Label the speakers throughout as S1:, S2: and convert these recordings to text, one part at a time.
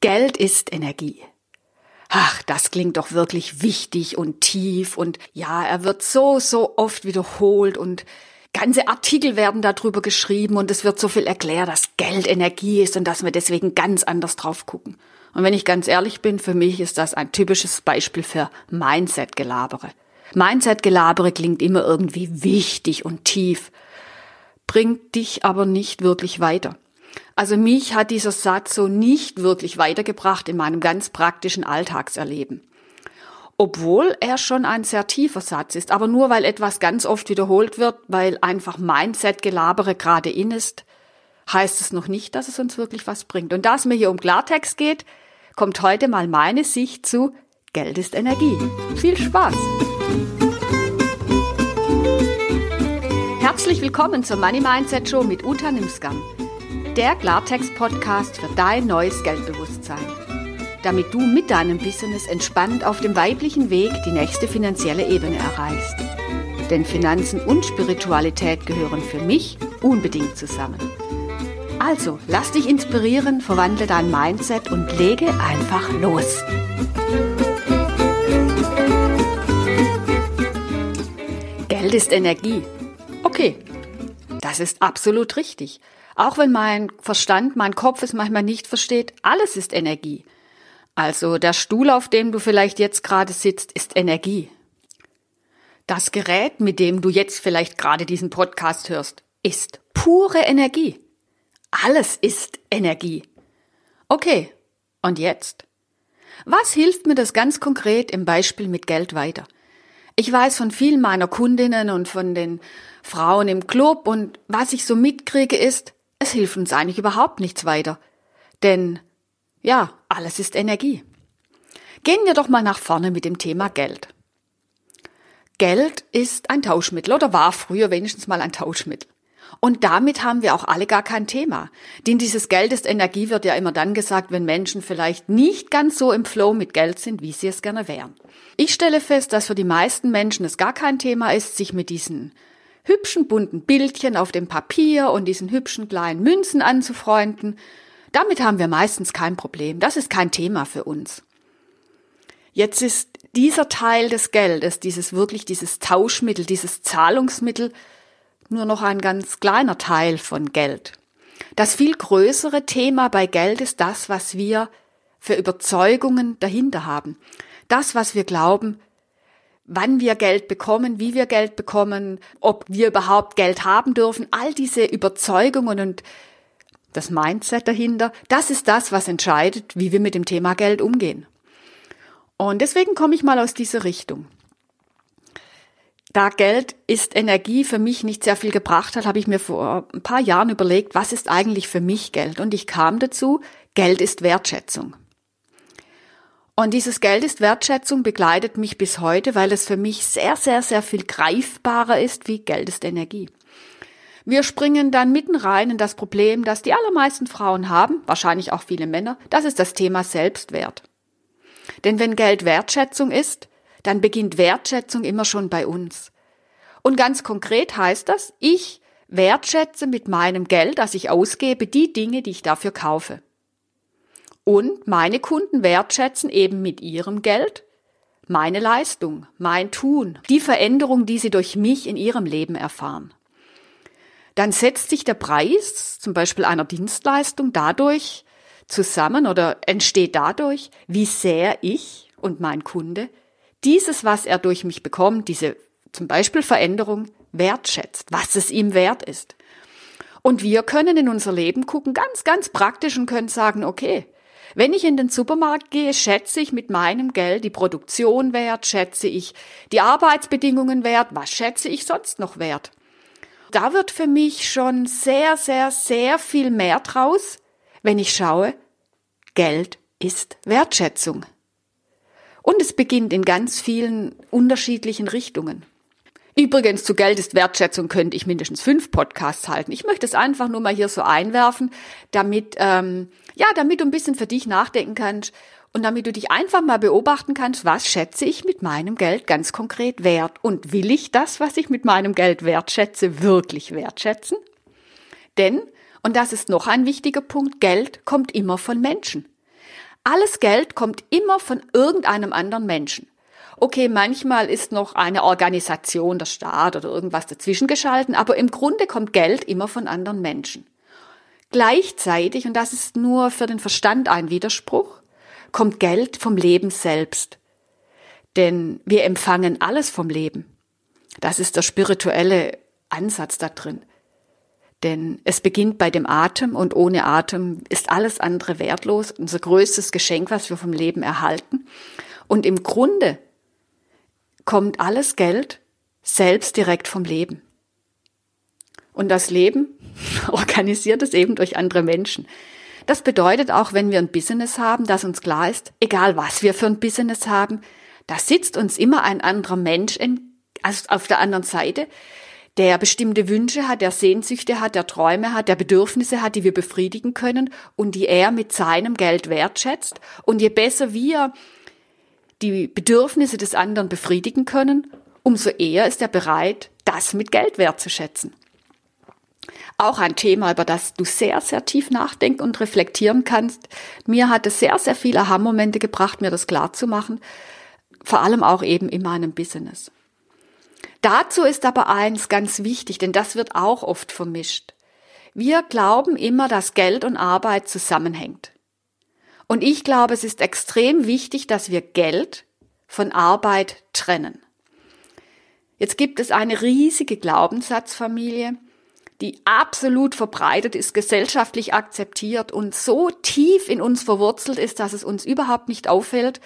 S1: Geld ist Energie. Ach, das klingt doch wirklich wichtig und tief und ja, er wird so, so oft wiederholt und ganze Artikel werden darüber geschrieben und es wird so viel erklärt, dass Geld Energie ist und dass wir deswegen ganz anders drauf gucken. Und wenn ich ganz ehrlich bin, für mich ist das ein typisches Beispiel für Mindset-Gelabere. Mindset-Gelabere klingt immer irgendwie wichtig und tief, bringt dich aber nicht wirklich weiter. Also mich hat dieser Satz so nicht wirklich weitergebracht in meinem ganz praktischen Alltagserleben. Obwohl er schon ein sehr tiefer Satz ist, aber nur weil etwas ganz oft wiederholt wird, weil einfach Mindset-Gelabere gerade in ist, heißt es noch nicht, dass es uns wirklich was bringt. Und da es mir hier um Klartext geht, kommt heute mal meine Sicht zu Geld ist Energie. Viel Spaß! Herzlich willkommen zur Money Mindset Show mit Uta Nimskam der Klartext-Podcast für dein neues Geldbewusstsein. Damit du mit deinem Business entspannt auf dem weiblichen Weg die nächste finanzielle Ebene erreichst. Denn Finanzen und Spiritualität gehören für mich unbedingt zusammen. Also, lass dich inspirieren, verwandle dein Mindset und lege einfach los. Geld ist Energie. Okay, das ist absolut richtig. Auch wenn mein Verstand, mein Kopf es manchmal nicht versteht, alles ist Energie. Also der Stuhl, auf dem du vielleicht jetzt gerade sitzt, ist Energie. Das Gerät, mit dem du jetzt vielleicht gerade diesen Podcast hörst, ist pure Energie. Alles ist Energie. Okay, und jetzt? Was hilft mir das ganz konkret im Beispiel mit Geld weiter? Ich weiß von vielen meiner Kundinnen und von den Frauen im Club und was ich so mitkriege ist, es hilft uns eigentlich überhaupt nichts weiter. Denn, ja, alles ist Energie. Gehen wir doch mal nach vorne mit dem Thema Geld. Geld ist ein Tauschmittel oder war früher wenigstens mal ein Tauschmittel. Und damit haben wir auch alle gar kein Thema. Denn dieses Geld ist Energie wird ja immer dann gesagt, wenn Menschen vielleicht nicht ganz so im Flow mit Geld sind, wie sie es gerne wären. Ich stelle fest, dass für die meisten Menschen es gar kein Thema ist, sich mit diesen hübschen bunten Bildchen auf dem Papier und diesen hübschen kleinen Münzen anzufreunden. Damit haben wir meistens kein Problem. Das ist kein Thema für uns. Jetzt ist dieser Teil des Geldes, dieses wirklich dieses Tauschmittel, dieses Zahlungsmittel nur noch ein ganz kleiner Teil von Geld. Das viel größere Thema bei Geld ist das, was wir für Überzeugungen dahinter haben. Das, was wir glauben, wann wir Geld bekommen, wie wir Geld bekommen, ob wir überhaupt Geld haben dürfen, all diese Überzeugungen und das Mindset dahinter, das ist das, was entscheidet, wie wir mit dem Thema Geld umgehen. Und deswegen komme ich mal aus dieser Richtung. Da Geld ist Energie für mich nicht sehr viel gebracht hat, habe ich mir vor ein paar Jahren überlegt, was ist eigentlich für mich Geld? Und ich kam dazu, Geld ist Wertschätzung. Und dieses Geld ist Wertschätzung begleitet mich bis heute, weil es für mich sehr, sehr, sehr viel greifbarer ist wie Geld ist Energie. Wir springen dann mitten rein in das Problem, das die allermeisten Frauen haben, wahrscheinlich auch viele Männer, das ist das Thema Selbstwert. Denn wenn Geld Wertschätzung ist, dann beginnt Wertschätzung immer schon bei uns. Und ganz konkret heißt das, ich wertschätze mit meinem Geld, das ich ausgebe, die Dinge, die ich dafür kaufe. Und meine Kunden wertschätzen eben mit ihrem Geld meine Leistung, mein Tun, die Veränderung, die sie durch mich in ihrem Leben erfahren. Dann setzt sich der Preis zum Beispiel einer Dienstleistung dadurch zusammen oder entsteht dadurch, wie sehr ich und mein Kunde dieses, was er durch mich bekommt, diese zum Beispiel Veränderung wertschätzt, was es ihm wert ist. Und wir können in unser Leben gucken, ganz, ganz praktisch und können sagen, okay, wenn ich in den Supermarkt gehe, schätze ich mit meinem Geld die Produktion wert, schätze ich die Arbeitsbedingungen wert, was schätze ich sonst noch wert? Da wird für mich schon sehr, sehr, sehr viel mehr draus, wenn ich schaue, Geld ist Wertschätzung. Und es beginnt in ganz vielen unterschiedlichen Richtungen. Übrigens, zu Geld ist Wertschätzung könnte ich mindestens fünf Podcasts halten. Ich möchte es einfach nur mal hier so einwerfen, damit, ähm, ja, damit du ein bisschen für dich nachdenken kannst und damit du dich einfach mal beobachten kannst, was schätze ich mit meinem Geld ganz konkret wert und will ich das, was ich mit meinem Geld wertschätze, wirklich wertschätzen? Denn, und das ist noch ein wichtiger Punkt, Geld kommt immer von Menschen. Alles Geld kommt immer von irgendeinem anderen Menschen. Okay, manchmal ist noch eine Organisation, der Staat oder irgendwas dazwischen geschalten, aber im Grunde kommt Geld immer von anderen Menschen. Gleichzeitig, und das ist nur für den Verstand ein Widerspruch, kommt Geld vom Leben selbst. Denn wir empfangen alles vom Leben. Das ist der spirituelle Ansatz da drin. Denn es beginnt bei dem Atem und ohne Atem ist alles andere wertlos. Unser größtes Geschenk, was wir vom Leben erhalten. Und im Grunde kommt alles Geld selbst direkt vom Leben. Und das Leben organisiert es eben durch andere Menschen. Das bedeutet auch, wenn wir ein Business haben, dass uns klar ist, egal was wir für ein Business haben, da sitzt uns immer ein anderer Mensch in, also auf der anderen Seite, der bestimmte Wünsche hat, der Sehnsüchte hat, der Träume hat, der Bedürfnisse hat, die wir befriedigen können und die er mit seinem Geld wertschätzt. Und je besser wir die Bedürfnisse des anderen befriedigen können, umso eher ist er bereit, das mit Geld wertzuschätzen. Auch ein Thema, über das du sehr, sehr tief nachdenken und reflektieren kannst. Mir hat es sehr, sehr viele Aha-Momente gebracht, mir das klar zu machen. Vor allem auch eben in meinem Business. Dazu ist aber eins ganz wichtig, denn das wird auch oft vermischt. Wir glauben immer, dass Geld und Arbeit zusammenhängt. Und ich glaube, es ist extrem wichtig, dass wir Geld von Arbeit trennen. Jetzt gibt es eine riesige Glaubenssatzfamilie, die absolut verbreitet ist, gesellschaftlich akzeptiert und so tief in uns verwurzelt ist, dass es uns überhaupt nicht auffällt,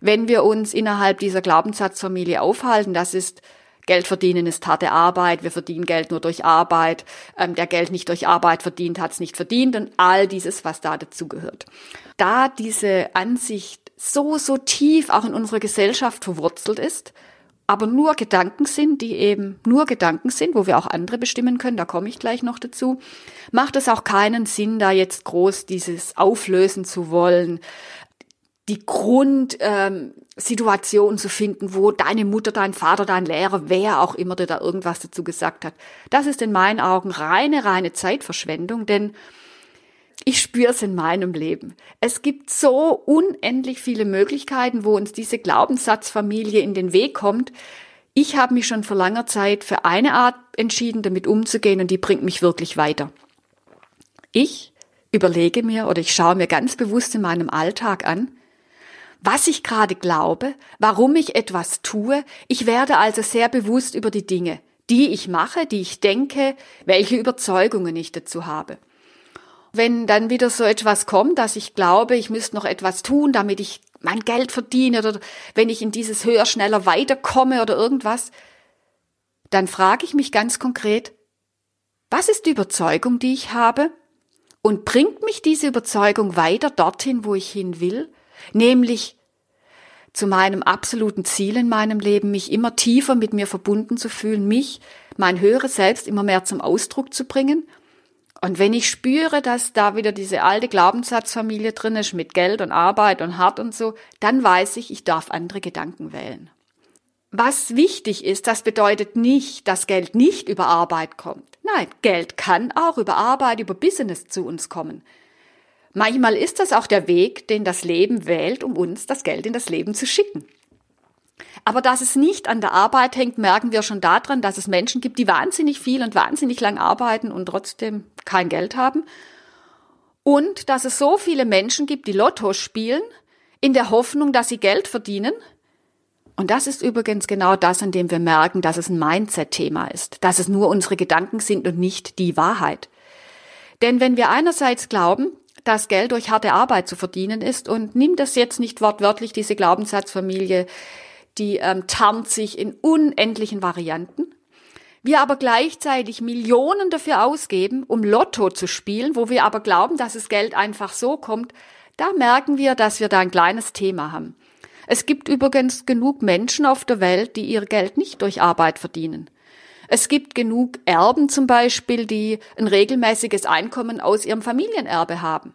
S1: wenn wir uns innerhalb dieser Glaubenssatzfamilie aufhalten. Das ist Geld verdienen ist harte Arbeit, wir verdienen Geld nur durch Arbeit, ähm, der Geld nicht durch Arbeit verdient, hat es nicht verdient und all dieses, was da dazugehört. Da diese Ansicht so, so tief auch in unserer Gesellschaft verwurzelt ist, aber nur Gedanken sind, die eben nur Gedanken sind, wo wir auch andere bestimmen können, da komme ich gleich noch dazu, macht es auch keinen Sinn, da jetzt groß dieses auflösen zu wollen, die Grundsituation ähm, zu finden, wo deine Mutter, dein Vater, dein Lehrer, wer auch immer dir da irgendwas dazu gesagt hat. Das ist in meinen Augen reine, reine Zeitverschwendung, denn ich spüre es in meinem Leben. Es gibt so unendlich viele Möglichkeiten, wo uns diese Glaubenssatzfamilie in den Weg kommt. Ich habe mich schon vor langer Zeit für eine Art entschieden, damit umzugehen und die bringt mich wirklich weiter. Ich überlege mir oder ich schaue mir ganz bewusst in meinem Alltag an, was ich gerade glaube, warum ich etwas tue. Ich werde also sehr bewusst über die Dinge, die ich mache, die ich denke, welche Überzeugungen ich dazu habe. Wenn dann wieder so etwas kommt, dass ich glaube, ich müsste noch etwas tun, damit ich mein Geld verdiene oder wenn ich in dieses höher, schneller weiterkomme oder irgendwas, dann frage ich mich ganz konkret, was ist die Überzeugung, die ich habe? Und bringt mich diese Überzeugung weiter dorthin, wo ich hin will? nämlich zu meinem absoluten Ziel in meinem Leben, mich immer tiefer mit mir verbunden zu fühlen, mich, mein höheres Selbst immer mehr zum Ausdruck zu bringen. Und wenn ich spüre, dass da wieder diese alte Glaubenssatzfamilie drin ist mit Geld und Arbeit und Hart und so, dann weiß ich, ich darf andere Gedanken wählen. Was wichtig ist, das bedeutet nicht, dass Geld nicht über Arbeit kommt. Nein, Geld kann auch über Arbeit, über Business zu uns kommen. Manchmal ist das auch der Weg, den das Leben wählt, um uns das Geld in das Leben zu schicken. Aber dass es nicht an der Arbeit hängt, merken wir schon daran, dass es Menschen gibt, die wahnsinnig viel und wahnsinnig lang arbeiten und trotzdem kein Geld haben. Und dass es so viele Menschen gibt, die Lotto spielen, in der Hoffnung, dass sie Geld verdienen. Und das ist übrigens genau das, an dem wir merken, dass es ein Mindset-Thema ist, dass es nur unsere Gedanken sind und nicht die Wahrheit. Denn wenn wir einerseits glauben, dass Geld durch harte Arbeit zu verdienen ist und nimm das jetzt nicht wortwörtlich, diese Glaubenssatzfamilie, die ähm, tarnt sich in unendlichen Varianten. Wir aber gleichzeitig Millionen dafür ausgeben, um Lotto zu spielen, wo wir aber glauben, dass das Geld einfach so kommt, da merken wir, dass wir da ein kleines Thema haben. Es gibt übrigens genug Menschen auf der Welt, die ihr Geld nicht durch Arbeit verdienen. Es gibt genug Erben zum Beispiel, die ein regelmäßiges Einkommen aus ihrem Familienerbe haben.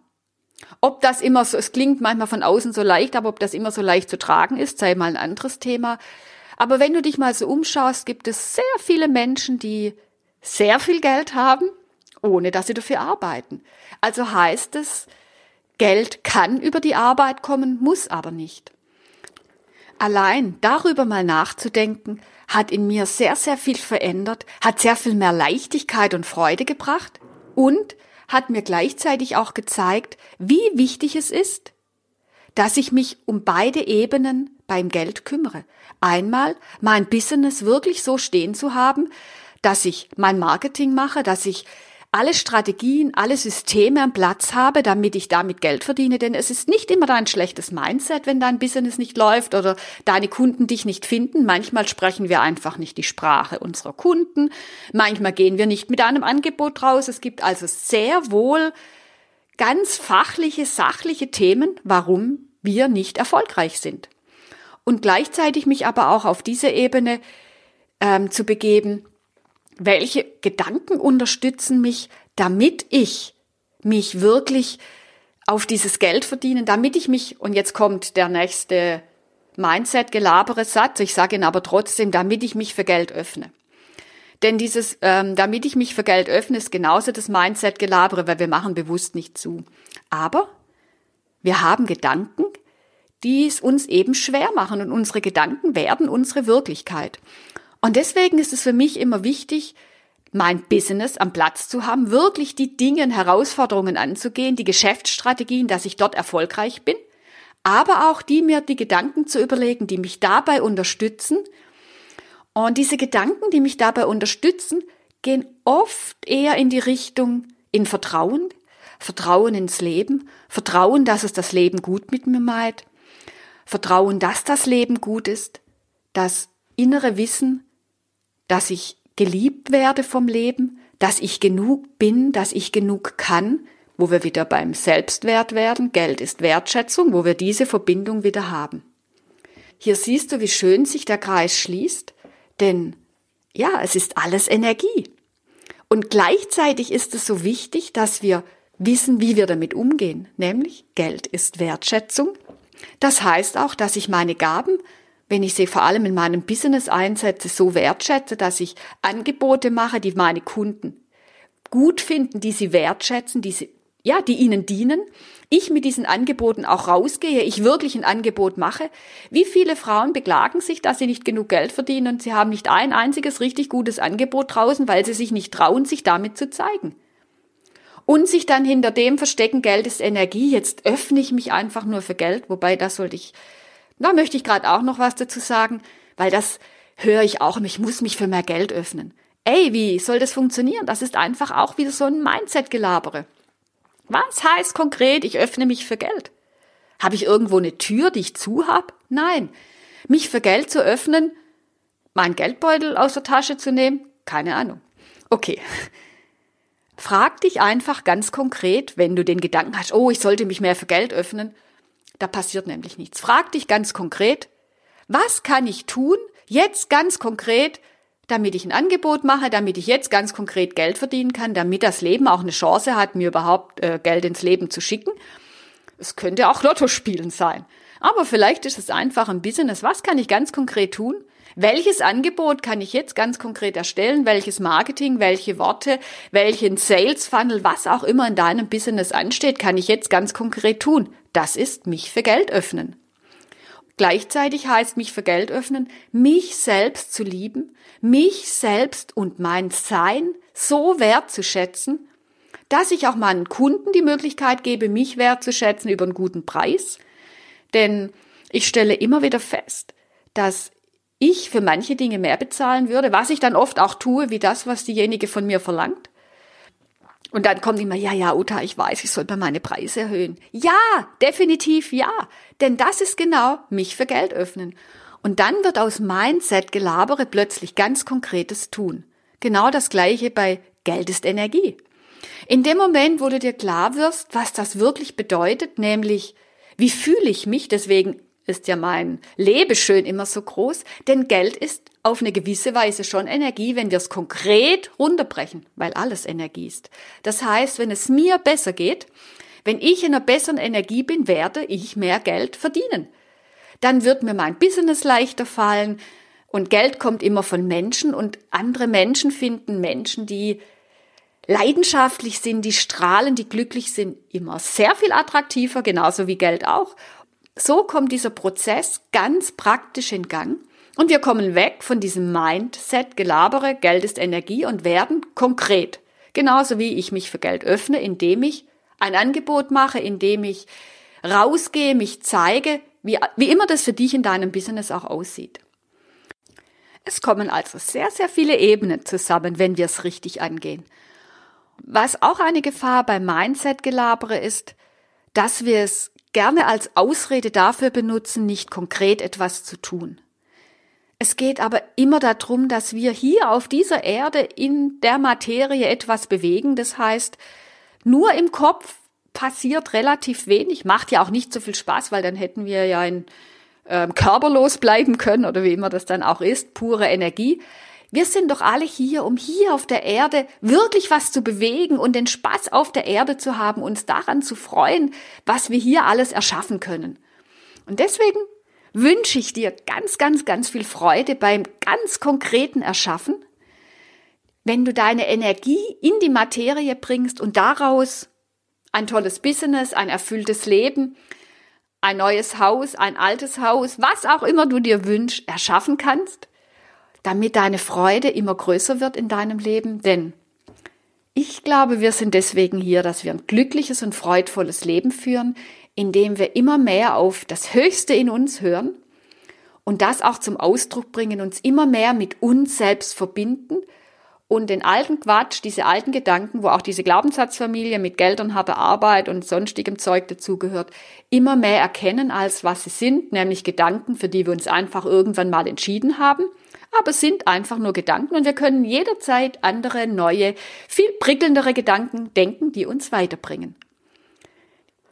S1: Ob das immer so, es klingt manchmal von außen so leicht, aber ob das immer so leicht zu tragen ist, sei mal ein anderes Thema. Aber wenn du dich mal so umschaust, gibt es sehr viele Menschen, die sehr viel Geld haben, ohne dass sie dafür arbeiten. Also heißt es, Geld kann über die Arbeit kommen, muss aber nicht. Allein darüber mal nachzudenken, hat in mir sehr, sehr viel verändert, hat sehr viel mehr Leichtigkeit und Freude gebracht und hat mir gleichzeitig auch gezeigt, wie wichtig es ist, dass ich mich um beide Ebenen beim Geld kümmere. Einmal mein Business wirklich so stehen zu haben, dass ich mein Marketing mache, dass ich alle Strategien, alle Systeme am Platz habe, damit ich damit Geld verdiene. Denn es ist nicht immer dein schlechtes Mindset, wenn dein Business nicht läuft oder deine Kunden dich nicht finden. Manchmal sprechen wir einfach nicht die Sprache unserer Kunden. Manchmal gehen wir nicht mit einem Angebot raus. Es gibt also sehr wohl ganz fachliche, sachliche Themen, warum wir nicht erfolgreich sind. Und gleichzeitig mich aber auch auf diese Ebene ähm, zu begeben, welche Gedanken unterstützen mich, damit ich mich wirklich auf dieses Geld verdienen, damit ich mich, und jetzt kommt der nächste Mindset-gelabere Satz, ich sage ihn aber trotzdem, damit ich mich für Geld öffne. Denn dieses, ähm, damit ich mich für Geld öffne, ist genauso das Mindset-gelabere, weil wir machen bewusst nicht zu. Aber wir haben Gedanken, die es uns eben schwer machen und unsere Gedanken werden unsere Wirklichkeit. Und deswegen ist es für mich immer wichtig, mein Business am Platz zu haben, wirklich die Dinge, Herausforderungen anzugehen, die Geschäftsstrategien, dass ich dort erfolgreich bin, aber auch die mir die Gedanken zu überlegen, die mich dabei unterstützen. Und diese Gedanken, die mich dabei unterstützen, gehen oft eher in die Richtung in Vertrauen, Vertrauen ins Leben, Vertrauen, dass es das Leben gut mit mir meint, Vertrauen, dass das Leben gut ist, das innere Wissen, dass ich geliebt werde vom Leben, dass ich genug bin, dass ich genug kann, wo wir wieder beim Selbstwert werden, Geld ist Wertschätzung, wo wir diese Verbindung wieder haben. Hier siehst du, wie schön sich der Kreis schließt, denn ja, es ist alles Energie. Und gleichzeitig ist es so wichtig, dass wir wissen, wie wir damit umgehen, nämlich Geld ist Wertschätzung. Das heißt auch, dass ich meine Gaben wenn ich sie vor allem in meinem Business einsetze, so wertschätze, dass ich Angebote mache, die meine Kunden gut finden, die sie wertschätzen, die sie, ja, die ihnen dienen. Ich mit diesen Angeboten auch rausgehe, ich wirklich ein Angebot mache. Wie viele Frauen beklagen sich, dass sie nicht genug Geld verdienen und sie haben nicht ein einziges richtig gutes Angebot draußen, weil sie sich nicht trauen, sich damit zu zeigen. Und sich dann hinter dem verstecken, Geld ist Energie, jetzt öffne ich mich einfach nur für Geld, wobei das sollte ich da möchte ich gerade auch noch was dazu sagen, weil das höre ich auch, ich muss mich für mehr Geld öffnen. Ey, wie soll das funktionieren? Das ist einfach auch wieder so ein Mindset-Gelabere. Was heißt konkret, ich öffne mich für Geld? Habe ich irgendwo eine Tür, die ich zu habe? Nein. Mich für Geld zu öffnen, meinen Geldbeutel aus der Tasche zu nehmen? Keine Ahnung. Okay. Frag dich einfach ganz konkret, wenn du den Gedanken hast, oh, ich sollte mich mehr für Geld öffnen, da passiert nämlich nichts. Frag dich ganz konkret, was kann ich tun, jetzt ganz konkret, damit ich ein Angebot mache, damit ich jetzt ganz konkret Geld verdienen kann, damit das Leben auch eine Chance hat, mir überhaupt äh, Geld ins Leben zu schicken. Es könnte auch Lotto spielen sein. Aber vielleicht ist es einfach ein Business. Was kann ich ganz konkret tun? Welches Angebot kann ich jetzt ganz konkret erstellen? Welches Marketing, welche Worte, welchen Sales Funnel, was auch immer in deinem Business ansteht, kann ich jetzt ganz konkret tun? Das ist mich für Geld öffnen. Gleichzeitig heißt mich für Geld öffnen, mich selbst zu lieben, mich selbst und mein Sein so wertzuschätzen, dass ich auch meinen Kunden die Möglichkeit gebe, mich wertzuschätzen über einen guten Preis. Denn ich stelle immer wieder fest, dass ich für manche Dinge mehr bezahlen würde, was ich dann oft auch tue, wie das, was diejenige von mir verlangt. Und dann kommt immer, ja, ja, Uta, ich weiß, ich soll bei meine Preise erhöhen. Ja, definitiv ja. Denn das ist genau mich für Geld öffnen. Und dann wird aus Mindset-Gelabere plötzlich ganz konkretes tun. Genau das gleiche bei Geld ist Energie. In dem Moment, wo du dir klar wirst, was das wirklich bedeutet, nämlich wie fühle ich mich, deswegen ist ja mein Lebeschön immer so groß, denn Geld ist auf eine gewisse Weise schon Energie, wenn wir es konkret runterbrechen, weil alles Energie ist. Das heißt, wenn es mir besser geht, wenn ich in einer besseren Energie bin, werde ich mehr Geld verdienen. Dann wird mir mein Business leichter fallen und Geld kommt immer von Menschen und andere Menschen finden Menschen, die leidenschaftlich sind, die strahlen, die glücklich sind, immer sehr viel attraktiver, genauso wie Geld auch. So kommt dieser Prozess ganz praktisch in Gang und wir kommen weg von diesem Mindset, Gelabere, Geld ist Energie und werden konkret. Genauso wie ich mich für Geld öffne, indem ich ein Angebot mache, indem ich rausgehe, mich zeige, wie, wie immer das für dich in deinem Business auch aussieht. Es kommen also sehr, sehr viele Ebenen zusammen, wenn wir es richtig angehen. Was auch eine Gefahr beim Mindset-Gelabere ist, dass wir es gerne als Ausrede dafür benutzen, nicht konkret etwas zu tun. Es geht aber immer darum, dass wir hier auf dieser Erde in der Materie etwas bewegen. Das heißt, nur im Kopf passiert relativ wenig, macht ja auch nicht so viel Spaß, weil dann hätten wir ja in ähm, körperlos bleiben können oder wie immer das dann auch ist, pure Energie. Wir sind doch alle hier, um hier auf der Erde wirklich was zu bewegen und den Spaß auf der Erde zu haben, uns daran zu freuen, was wir hier alles erschaffen können. Und deswegen wünsche ich dir ganz, ganz, ganz viel Freude beim ganz konkreten Erschaffen, wenn du deine Energie in die Materie bringst und daraus ein tolles Business, ein erfülltes Leben, ein neues Haus, ein altes Haus, was auch immer du dir wünschst, erschaffen kannst, damit deine Freude immer größer wird in deinem Leben. Denn ich glaube, wir sind deswegen hier, dass wir ein glückliches und freudvolles Leben führen, indem wir immer mehr auf das Höchste in uns hören und das auch zum Ausdruck bringen, uns immer mehr mit uns selbst verbinden und den alten Quatsch, diese alten Gedanken, wo auch diese Glaubenssatzfamilie mit Geld und harter Arbeit und sonstigem Zeug dazugehört, immer mehr erkennen als was sie sind, nämlich Gedanken, für die wir uns einfach irgendwann mal entschieden haben, aber sind einfach nur Gedanken und wir können jederzeit andere, neue, viel prickelndere Gedanken denken, die uns weiterbringen.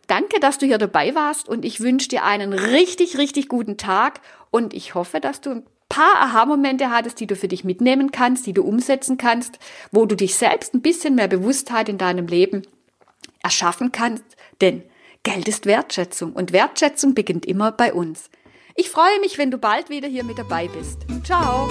S1: Danke, dass du hier dabei warst und ich wünsche dir einen richtig, richtig guten Tag und ich hoffe, dass du ein paar Aha-Momente hattest, die du für dich mitnehmen kannst, die du umsetzen kannst, wo du dich selbst ein bisschen mehr Bewusstheit in deinem Leben erschaffen kannst, denn Geld ist Wertschätzung und Wertschätzung beginnt immer bei uns. Ich freue mich, wenn du bald wieder hier mit dabei bist. Ciao!